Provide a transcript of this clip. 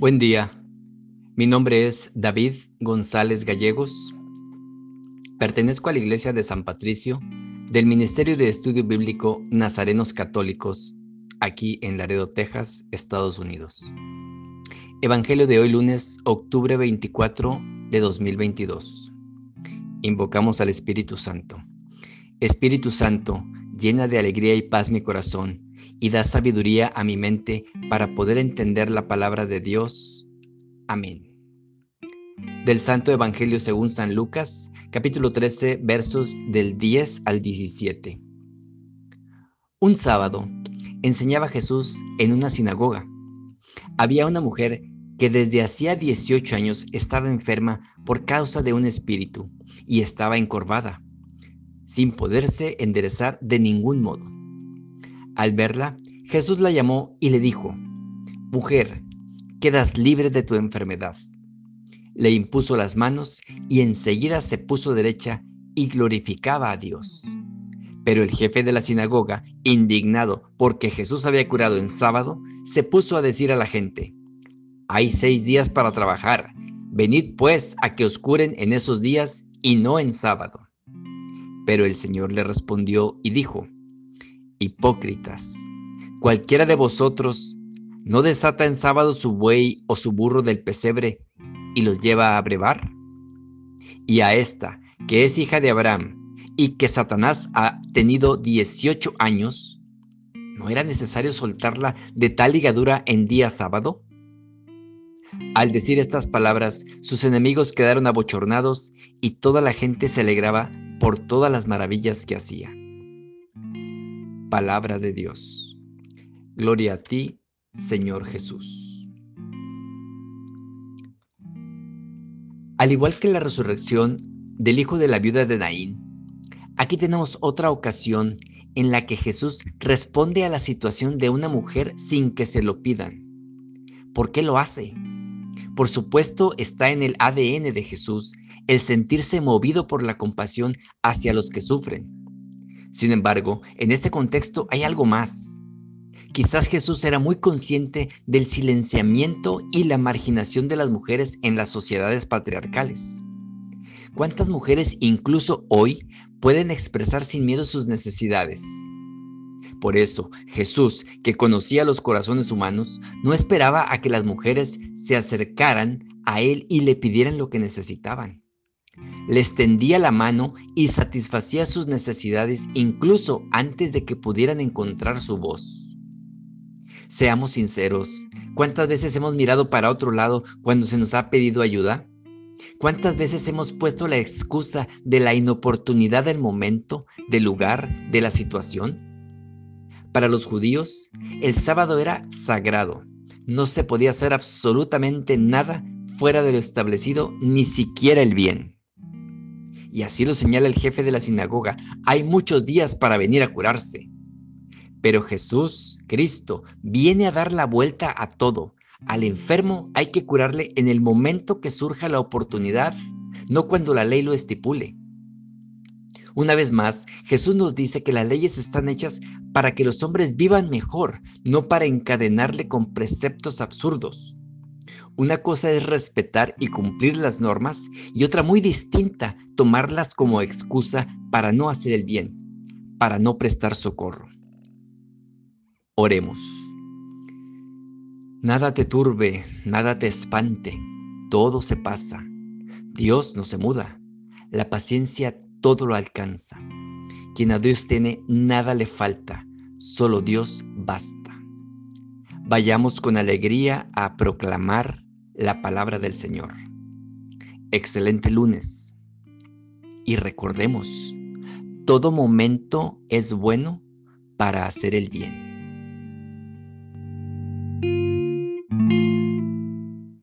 Buen día, mi nombre es David González Gallegos. Pertenezco a la Iglesia de San Patricio del Ministerio de Estudio Bíblico Nazarenos Católicos, aquí en Laredo, Texas, Estados Unidos. Evangelio de hoy lunes, octubre 24 de 2022. Invocamos al Espíritu Santo. Espíritu Santo, llena de alegría y paz mi corazón y da sabiduría a mi mente para poder entender la palabra de Dios. Amén. Del Santo Evangelio según San Lucas, capítulo 13, versos del 10 al 17. Un sábado enseñaba Jesús en una sinagoga. Había una mujer que desde hacía 18 años estaba enferma por causa de un espíritu y estaba encorvada, sin poderse enderezar de ningún modo. Al verla, Jesús la llamó y le dijo, Mujer, quedas libre de tu enfermedad. Le impuso las manos y enseguida se puso derecha y glorificaba a Dios. Pero el jefe de la sinagoga, indignado porque Jesús había curado en sábado, se puso a decir a la gente, Hay seis días para trabajar, venid pues a que os curen en esos días y no en sábado. Pero el Señor le respondió y dijo, Hipócritas, cualquiera de vosotros no desata en sábado su buey o su burro del pesebre y los lleva a brevar. Y a esta, que es hija de Abraham y que Satanás ha tenido 18 años, ¿no era necesario soltarla de tal ligadura en día sábado? Al decir estas palabras, sus enemigos quedaron abochornados y toda la gente se alegraba por todas las maravillas que hacía. Palabra de Dios. Gloria a ti, Señor Jesús. Al igual que la resurrección del hijo de la viuda de Naín, aquí tenemos otra ocasión en la que Jesús responde a la situación de una mujer sin que se lo pidan. ¿Por qué lo hace? Por supuesto está en el ADN de Jesús el sentirse movido por la compasión hacia los que sufren sin embargo, en este contexto hay algo más. Quizás Jesús era muy consciente del silenciamiento y la marginación de las mujeres en las sociedades patriarcales. ¿Cuántas mujeres incluso hoy pueden expresar sin miedo sus necesidades? Por eso, Jesús, que conocía los corazones humanos, no esperaba a que las mujeres se acercaran a Él y le pidieran lo que necesitaban les tendía la mano y satisfacía sus necesidades incluso antes de que pudieran encontrar su voz. Seamos sinceros, ¿cuántas veces hemos mirado para otro lado cuando se nos ha pedido ayuda? ¿Cuántas veces hemos puesto la excusa de la inoportunidad del momento, del lugar, de la situación? Para los judíos, el sábado era sagrado. No se podía hacer absolutamente nada fuera de lo establecido, ni siquiera el bien. Y así lo señala el jefe de la sinagoga. Hay muchos días para venir a curarse. Pero Jesús, Cristo, viene a dar la vuelta a todo. Al enfermo hay que curarle en el momento que surja la oportunidad, no cuando la ley lo estipule. Una vez más, Jesús nos dice que las leyes están hechas para que los hombres vivan mejor, no para encadenarle con preceptos absurdos. Una cosa es respetar y cumplir las normas y otra muy distinta, tomarlas como excusa para no hacer el bien, para no prestar socorro. Oremos. Nada te turbe, nada te espante, todo se pasa. Dios no se muda, la paciencia todo lo alcanza. Quien a Dios tiene, nada le falta, solo Dios basta. Vayamos con alegría a proclamar la palabra del Señor. Excelente lunes. Y recordemos, todo momento es bueno para hacer el bien.